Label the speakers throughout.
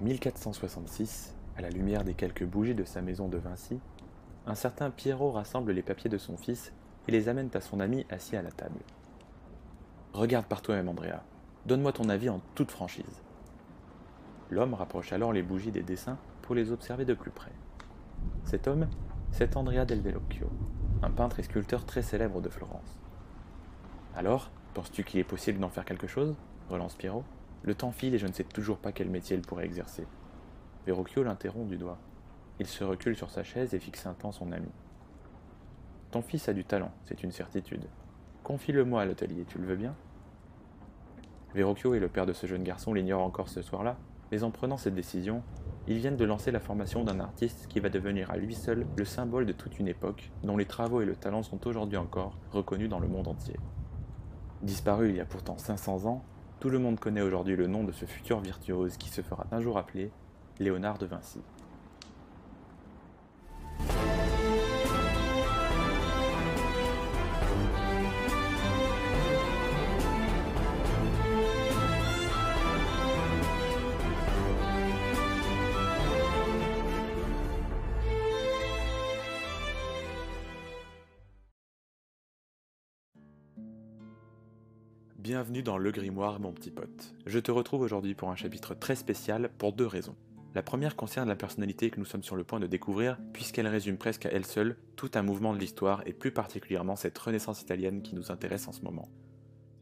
Speaker 1: 1466, à la lumière des quelques bougies de sa maison de Vinci, un certain Pierrot rassemble les papiers de son fils et les amène à son ami assis à la table. Regarde par toi-même, Andrea. Donne-moi ton avis en toute franchise. L'homme rapproche alors les bougies des dessins pour les observer de plus près. Cet homme, c'est Andrea del Velocchio, un peintre et sculpteur très célèbre de Florence. Alors, penses-tu qu'il est possible d'en faire quelque chose? relance Pierrot. Le temps file et je ne sais toujours pas quel métier il pourrait exercer. Verrocchio l'interrompt du doigt. Il se recule sur sa chaise et fixe un temps son ami. Ton fils a du talent, c'est une certitude. Confie-le-moi à l'atelier, tu le veux bien? Verrocchio et le père de ce jeune garçon l'ignorent encore ce soir-là, mais en prenant cette décision, ils viennent de lancer la formation d'un artiste qui va devenir à lui seul le symbole de toute une époque, dont les travaux et le talent sont aujourd'hui encore reconnus dans le monde entier. Disparu il y a pourtant 500 ans, tout le monde connaît aujourd'hui le nom de ce futur virtuose qui se fera un jour appeler Léonard de Vinci. Bienvenue dans Le Grimoire, mon petit pote. Je te retrouve aujourd'hui pour un chapitre très spécial pour deux raisons. La première concerne la personnalité que nous sommes sur le point de découvrir, puisqu'elle résume presque à elle seule tout un mouvement de l'histoire et plus particulièrement cette renaissance italienne qui nous intéresse en ce moment.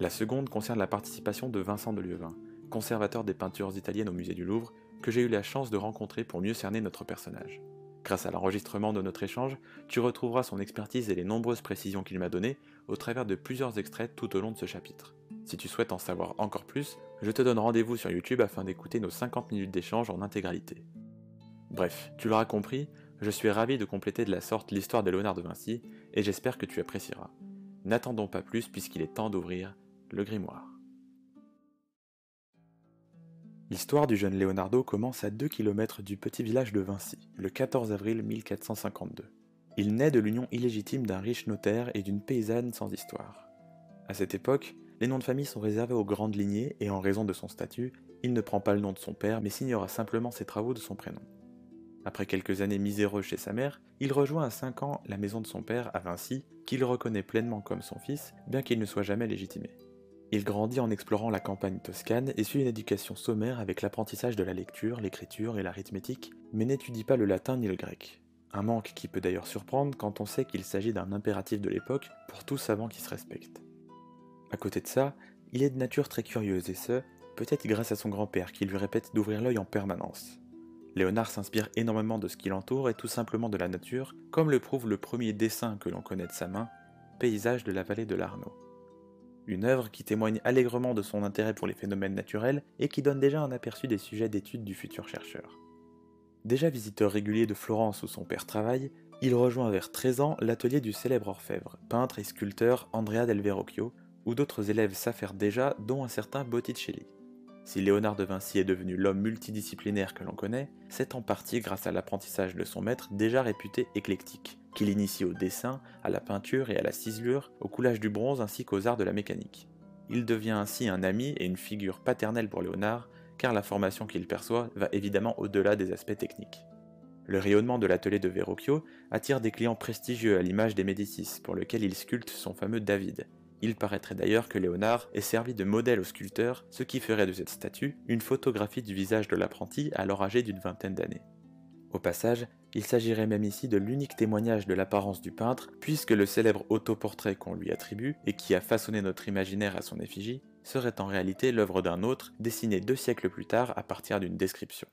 Speaker 1: La seconde concerne la participation de Vincent de Lieuvin, conservateur des peintures italiennes au musée du Louvre, que j'ai eu la chance de rencontrer pour mieux cerner notre personnage. Grâce à l'enregistrement de notre échange, tu retrouveras son expertise et les nombreuses précisions qu'il m'a données au travers de plusieurs extraits tout au long de ce chapitre. Si tu souhaites en savoir encore plus, je te donne rendez-vous sur YouTube afin d'écouter nos 50 minutes d'échange en intégralité. Bref, tu l'auras compris, je suis ravi de compléter de la sorte l'histoire de Léonard de Vinci et j'espère que tu apprécieras. N'attendons pas plus puisqu'il est temps d'ouvrir le grimoire. L'histoire du jeune Leonardo commence à 2 km du petit village de Vinci, le 14 avril 1452. Il naît de l'union illégitime d'un riche notaire et d'une paysanne sans histoire. À cette époque, les noms de famille sont réservés aux grandes lignées et en raison de son statut, il ne prend pas le nom de son père mais signera simplement ses travaux de son prénom. Après quelques années miséreuses chez sa mère, il rejoint à 5 ans la maison de son père à Vinci, qu'il reconnaît pleinement comme son fils, bien qu'il ne soit jamais légitimé. Il grandit en explorant la campagne toscane et suit une éducation sommaire avec l'apprentissage de la lecture, l'écriture et l'arithmétique, mais n'étudie pas le latin ni le grec. Un manque qui peut d'ailleurs surprendre quand on sait qu'il s'agit d'un impératif de l'époque pour tout savant qui se respecte. À côté de ça, il est de nature très curieuse et ce, peut-être grâce à son grand-père qui lui répète d'ouvrir l'œil en permanence. Léonard s'inspire énormément de ce qui l'entoure et tout simplement de la nature, comme le prouve le premier dessin que l'on connaît de sa main, Paysage de la vallée de l'Arnaud. Une œuvre qui témoigne allègrement de son intérêt pour les phénomènes naturels et qui donne déjà un aperçu des sujets d'étude du futur chercheur. Déjà visiteur régulier de Florence où son père travaille, il rejoint vers 13 ans l'atelier du célèbre orfèvre, peintre et sculpteur Andrea del Verrocchio, où d'autres élèves s'affairent déjà, dont un certain Botticelli. Si Léonard de Vinci est devenu l'homme multidisciplinaire que l'on connaît, c'est en partie grâce à l'apprentissage de son maître déjà réputé éclectique, qui l'initie au dessin, à la peinture et à la ciselure, au coulage du bronze ainsi qu'aux arts de la mécanique. Il devient ainsi un ami et une figure paternelle pour Léonard, car la formation qu'il perçoit va évidemment au-delà des aspects techniques. Le rayonnement de l'atelier de Verrocchio attire des clients prestigieux à l'image des Médicis, pour lequel il sculpte son fameux David, il paraîtrait d'ailleurs que Léonard ait servi de modèle au sculpteur, ce qui ferait de cette statue une photographie du visage de l'apprenti alors âgé d'une vingtaine d'années. Au passage, il s'agirait même ici de l'unique témoignage de l'apparence du peintre, puisque le célèbre autoportrait qu'on lui attribue, et qui a façonné notre imaginaire à son effigie, serait en réalité l'œuvre d'un autre, dessiné deux siècles plus tard à partir d'une description.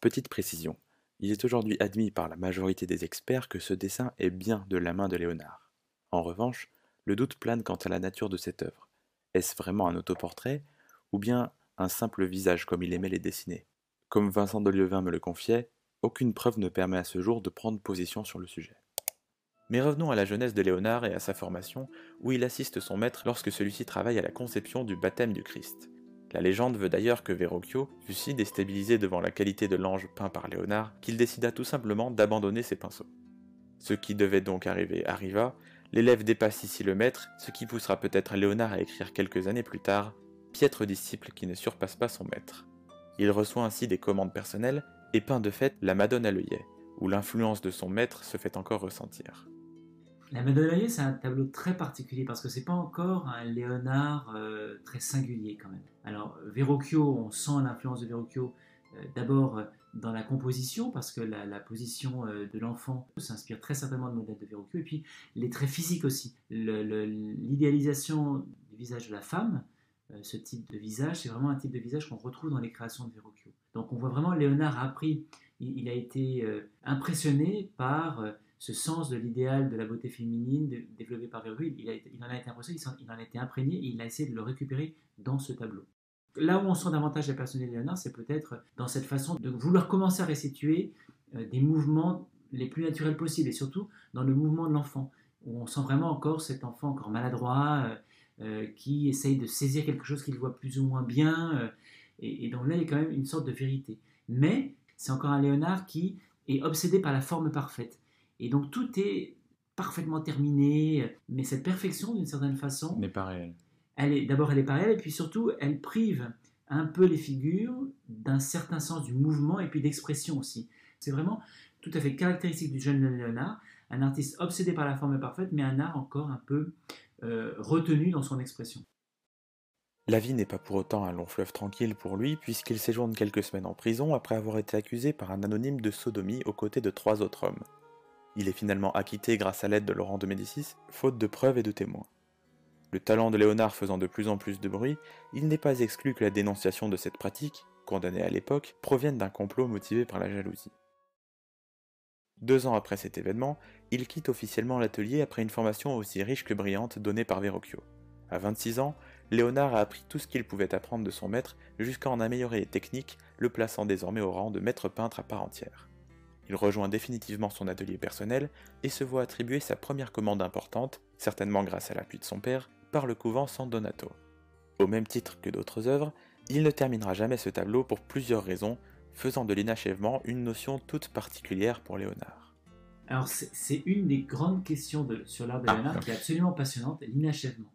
Speaker 1: Petite précision, il est aujourd'hui admis par la majorité des experts que ce dessin est bien de la main de Léonard. En revanche, le doute plane quant à la nature de cette œuvre. Est-ce vraiment un autoportrait ou bien un simple visage comme il aimait les dessiner? Comme Vincent de Lieuvin me le confiait, aucune preuve ne permet à ce jour de prendre position sur le sujet. Mais revenons à la jeunesse de Léonard et à sa formation, où il assiste son maître lorsque celui-ci travaille à la conception du baptême du Christ. La légende veut d'ailleurs que Verrocchio fut si déstabilisé devant la qualité de l'ange peint par Léonard qu'il décida tout simplement d'abandonner ses pinceaux. Ce qui devait donc arriver arriva, L'élève dépasse ici le maître, ce qui poussera peut-être Léonard à écrire quelques années plus tard Piètre disciple qui ne surpasse pas son maître. Il reçoit ainsi des commandes personnelles et peint de fait la Madone à l'œillet, où l'influence de son maître se fait encore ressentir.
Speaker 2: La Madone à l'œillet, c'est un tableau très particulier parce que c'est pas encore un Léonard euh, très singulier quand même. Alors Verrocchio, on sent l'influence de Verrocchio d'abord euh, dans la composition, parce que la, position de l'enfant s'inspire très certainement de modèle de Verrocchio, et puis les traits physiques aussi. L'idéalisation du visage de la femme, ce type de visage, c'est vraiment un type de visage qu'on retrouve dans les créations de Verrocchio. Donc on voit vraiment Léonard a appris, il, a été impressionné par ce sens de l'idéal de la beauté féminine développé par Verrocchio, il, en a été impressionné, il, en a été imprégné et il a essayé de le récupérer dans ce tableau. Là où on sent davantage la personnalité de Léonard, c'est peut-être dans cette façon de vouloir commencer à restituer euh, des mouvements les plus naturels possibles, et surtout dans le mouvement de l'enfant, où on sent vraiment encore cet enfant encore maladroit, euh, euh, qui essaye de saisir quelque chose qu'il voit plus ou moins bien, et, et donc là il y a quand même une sorte de vérité. Mais c'est encore un Léonard qui est obsédé par la forme parfaite. Et donc tout est parfaitement terminé, mais cette perfection, d'une certaine façon,
Speaker 1: n'est pas réelle.
Speaker 2: Elle est d'abord elle est pas réelle, et puis surtout elle prive un peu les figures d'un certain sens du mouvement et puis d'expression aussi. C'est vraiment tout à fait caractéristique du jeune Léonard, un artiste obsédé par la forme parfaite, mais un art encore un peu euh, retenu dans son expression.
Speaker 1: La vie n'est pas pour autant un long fleuve tranquille pour lui, puisqu'il séjourne quelques semaines en prison après avoir été accusé par un anonyme de sodomie aux côtés de trois autres hommes. Il est finalement acquitté grâce à l'aide de Laurent de Médicis, faute de preuves et de témoins. Le talent de Léonard faisant de plus en plus de bruit, il n'est pas exclu que la dénonciation de cette pratique, condamnée à l'époque, provienne d'un complot motivé par la jalousie. Deux ans après cet événement, il quitte officiellement l'atelier après une formation aussi riche que brillante donnée par Verrocchio. À 26 ans, Léonard a appris tout ce qu'il pouvait apprendre de son maître jusqu'à en améliorer les techniques, le plaçant désormais au rang de maître peintre à part entière. Il rejoint définitivement son atelier personnel et se voit attribuer sa première commande importante, certainement grâce à l'appui de son père, par le couvent San Donato. Au même titre que d'autres œuvres, il ne terminera jamais ce tableau pour plusieurs raisons, faisant de l'inachèvement une notion toute particulière pour Léonard.
Speaker 2: Alors c'est une des grandes questions de, sur l'art de ah, Léonard qui est absolument passionnante, l'inachèvement.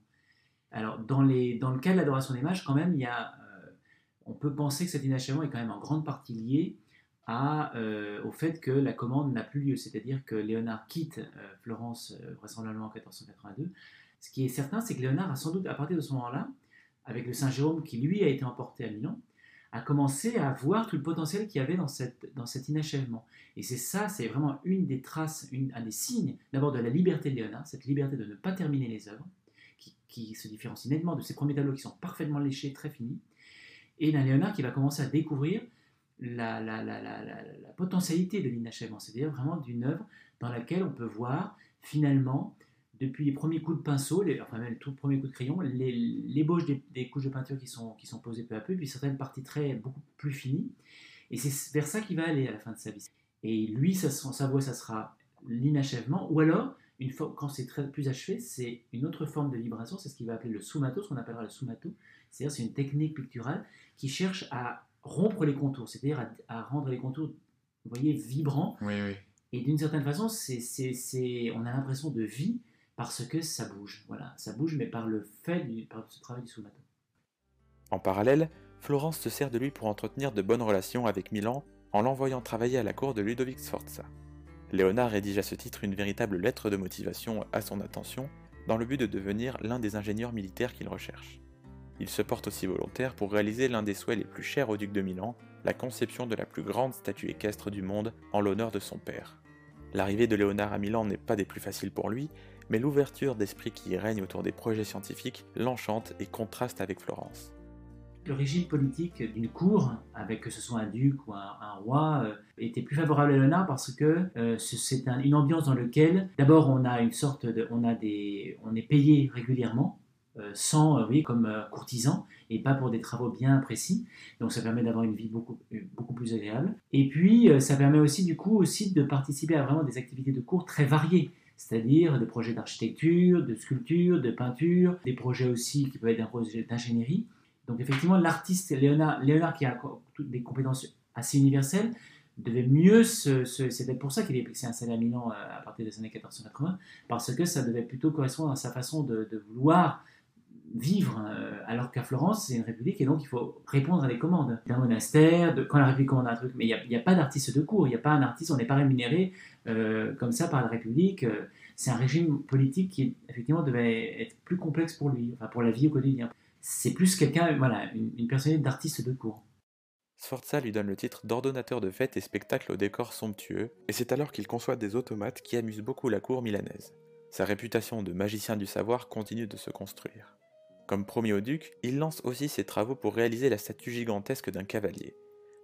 Speaker 2: Alors dans, les, dans le cas de l'adoration des mages, quand même, il y a, euh, on peut penser que cet inachèvement est quand même en grande partie lié euh, au fait que la commande n'a plus lieu, c'est-à-dire que Léonard quitte euh, Florence vraisemblablement en 1482. Ce qui est certain, c'est que Léonard a sans doute, à partir de ce moment-là, avec le Saint Jérôme qui lui a été emporté à Milan, a commencé à voir tout le potentiel qu'il y avait dans, cette, dans cet inachèvement. Et c'est ça, c'est vraiment une des traces, un des signes d'abord de la liberté de Léonard, cette liberté de ne pas terminer les œuvres, qui, qui se différencie nettement de ses premiers tableaux qui sont parfaitement léchés, très finis, et d'un Léonard qui va commencer à découvrir la, la, la, la potentialité de l'inachèvement, c'est-à-dire vraiment d'une œuvre dans laquelle on peut voir finalement, depuis les premiers coups de pinceau, les, enfin même les tout premiers coups de crayon, l'ébauche des, des, couches de peinture qui sont, qui sont posées peu à peu, puis certaines parties très beaucoup plus finies. Et c'est vers ça qu'il va aller à la fin de sa vie. Et lui, ça, sa voix, ça sera l'inachèvement, ou alors, une fois, quand c'est très plus achevé, c'est une autre forme de vibration, c'est ce qu'il va appeler le sumato, ce qu'on appellera le sumato, c'est-à-dire c'est une technique picturale qui cherche à rompre les contours, c'est-à-dire à, rendre les contours, vous voyez, vibrants.
Speaker 1: Oui, oui.
Speaker 2: Et d'une certaine façon, c'est, on a l'impression de vie parce que ça bouge. Voilà, ça bouge, mais par le fait du, ce travail du sous-matin.
Speaker 1: En parallèle, Florence se sert de lui pour entretenir de bonnes relations avec Milan en l'envoyant travailler à la cour de Ludovic Sforza. Léonard rédige à ce titre une véritable lettre de motivation à son attention dans le but de devenir l'un des ingénieurs militaires qu'il recherche. Il se porte aussi volontaire pour réaliser l'un des souhaits les plus chers au duc de Milan, la conception de la plus grande statue équestre du monde en l'honneur de son père. L'arrivée de Léonard à Milan n'est pas des plus faciles pour lui, mais l'ouverture d'esprit qui règne autour des projets scientifiques l'enchante et contraste avec Florence.
Speaker 2: Le régime politique d'une cour, avec que ce soit un duc ou un, roi, euh, était plus favorable à Léonard parce que euh, c'est une ambiance dans laquelle, d'abord, on a une sorte de, on a des, on est payé régulièrement, euh, sans, oui, comme courtisan et pas pour des travaux bien précis. Donc ça permet d'avoir une vie beaucoup, beaucoup plus agréable. Et puis ça permet aussi du coup aussi de participer à vraiment des activités de cours très variées c'est-à-dire des projets d'architecture, de sculpture, de peinture, des projets aussi qui peuvent être des projets d'ingénierie. Donc effectivement, l'artiste Léonard, Léonard qui a des compétences assez universelles, devait mieux se... c'est pour ça qu'il est installé à Milan à partir des années 1480, parce que ça devait plutôt correspondre à sa façon de vouloir vivre, alors qu'à Florence, c'est une république et donc il faut répondre à des commandes d'un monastère, quand la république commande un truc. Mais il n'y a, pas d'artiste de cours, il n'y a pas un artiste, on n'est pas rémunéré comme ça par la république. c'est un régime politique qui, effectivement, devait être plus complexe pour lui, enfin pour la vie au quotidien. C'est plus quelqu'un, voilà, une, une personnalité d'artiste de cours.
Speaker 1: Sforza lui donne le titre d'ordonnateur de fêtes et spectacles au décor somptueux, et c'est alors qu'il conçoit des automates qui amusent beaucoup la cour milanaise. Sa réputation de magicien du savoir continue de se construire. Comme promis au duc, il lance aussi ses travaux pour réaliser la statue gigantesque d'un cavalier.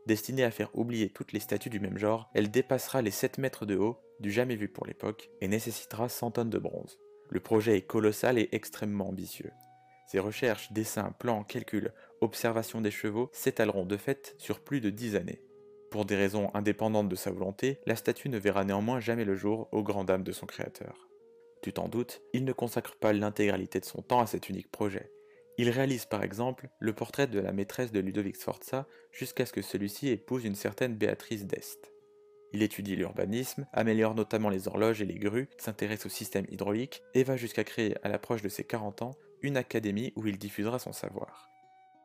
Speaker 1: Destinée à faire oublier toutes les statues du même genre, elle dépassera les 7 mètres de haut, du jamais vu pour l'époque, et nécessitera 100 tonnes de bronze. Le projet est colossal et extrêmement ambitieux. Ses recherches, dessins, plans, calculs, observations des chevaux s'étaleront de fait sur plus de dix années. Pour des raisons indépendantes de sa volonté, la statue ne verra néanmoins jamais le jour aux grandes dames de son créateur. Tu t'en doutes, il ne consacre pas l'intégralité de son temps à cet unique projet. Il réalise par exemple le portrait de la maîtresse de Ludovic Sforza jusqu'à ce que celui-ci épouse une certaine Béatrice d'Est. Il étudie l'urbanisme, améliore notamment les horloges et les grues, s'intéresse au système hydraulique et va jusqu'à créer à l'approche de ses 40 ans une académie où il diffusera son savoir.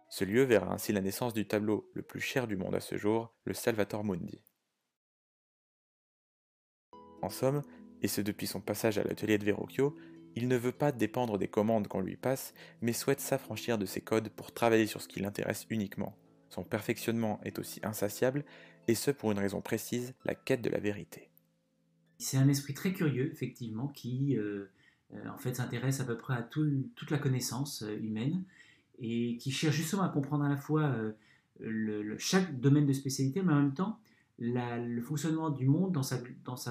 Speaker 1: Ce lieu verra ainsi la naissance du tableau le plus cher du monde à ce jour, le Salvator Mundi. En somme, et ce depuis son passage à l'atelier de Verrocchio, il ne veut pas dépendre des commandes qu'on lui passe, mais souhaite s'affranchir de ses codes pour travailler sur ce qui l'intéresse uniquement. Son perfectionnement est aussi insatiable, et ce pour une raison précise, la quête de la vérité.
Speaker 2: C'est un esprit très curieux, effectivement, qui euh, euh, en fait, s'intéresse à peu près à toute la connaissance euh, humaine et qui cherche justement à comprendre à la fois chaque domaine de spécialité, mais en même temps le fonctionnement du monde dans sa,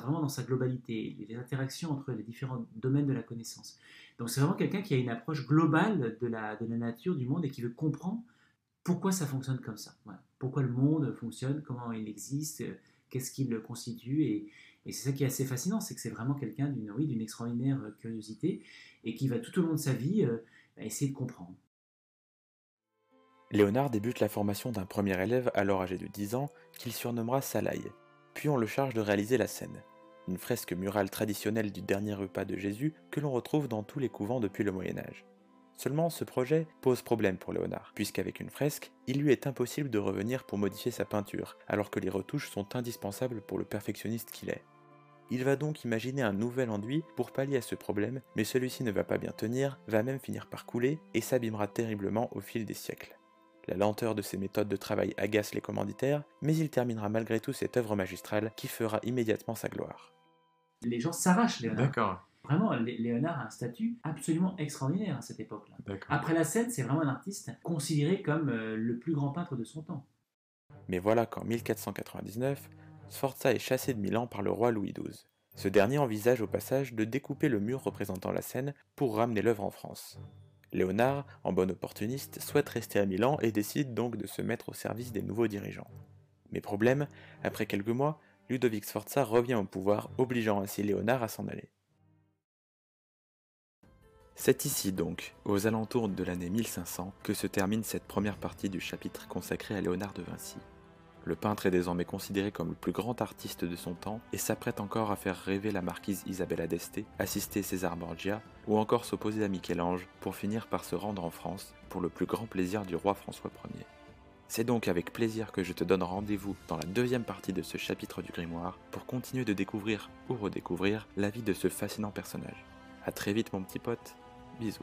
Speaker 2: vraiment dans sa globalité, les interactions entre les différents domaines de la connaissance. Donc c'est vraiment quelqu'un qui a une approche globale de la, de la nature, du monde, et qui veut comprendre pourquoi ça fonctionne comme ça. Pourquoi le monde fonctionne, comment il existe, qu'est-ce qui le constitue, et, et c'est ça qui est assez fascinant, c'est que c'est vraiment quelqu'un d'une extraordinaire euh, curiosité et qui va tout au long de sa vie euh, essayer de comprendre.
Speaker 1: Léonard débute la formation d'un premier élève alors âgé de 10 ans qu'il surnommera Salaï. Puis on le charge de réaliser la scène, une fresque murale traditionnelle du dernier repas de Jésus que l'on retrouve dans tous les couvents depuis le Moyen Âge. Seulement, ce projet pose problème pour Léonard, puisqu'avec une fresque, il lui est impossible de revenir pour modifier sa peinture, alors que les retouches sont indispensables pour le perfectionniste qu'il est. Il va donc imaginer un nouvel enduit pour pallier à ce problème, mais celui-ci ne va pas bien tenir, va même finir par couler et s'abîmera terriblement au fil des siècles. La lenteur de ses méthodes de travail agace les commanditaires, mais il terminera malgré tout cette œuvre magistrale qui fera immédiatement sa gloire.
Speaker 2: Les gens s'arrachent Léonard. D'accord. Vraiment, Léonard a un statut absolument extraordinaire à cette époque-là. Après la scène, c'est vraiment un artiste considéré comme euh, le plus grand peintre de son temps.
Speaker 1: Mais voilà qu'en 1499, Sforza est chassé de Milan par le roi Louis XII. Ce dernier envisage au passage de découper le mur représentant la scène pour ramener l'œuvre en France. Léonard, en bon opportuniste, souhaite rester à Milan et décide donc de se mettre au service des nouveaux dirigeants. Mais problème, après quelques mois, Ludovic Sforza revient au pouvoir, obligeant ainsi Léonard à s'en aller. C'est ici donc, aux alentours de l'année 1500, que se termine cette première partie du chapitre consacré à Léonard de Vinci. Le peintre est désormais considéré comme le plus grand artiste de son temps et s'apprête encore à faire rêver la marquise Isabella d'Este, assister César Borgia ou encore s'opposer à Michel-Ange pour finir par se rendre en France pour le plus grand plaisir du roi François Ier. C'est donc avec plaisir que je te donne rendez-vous dans la deuxième partie de ce chapitre du grimoire pour continuer de découvrir ou redécouvrir la vie de ce fascinant personnage. A très vite mon petit pote, bisous.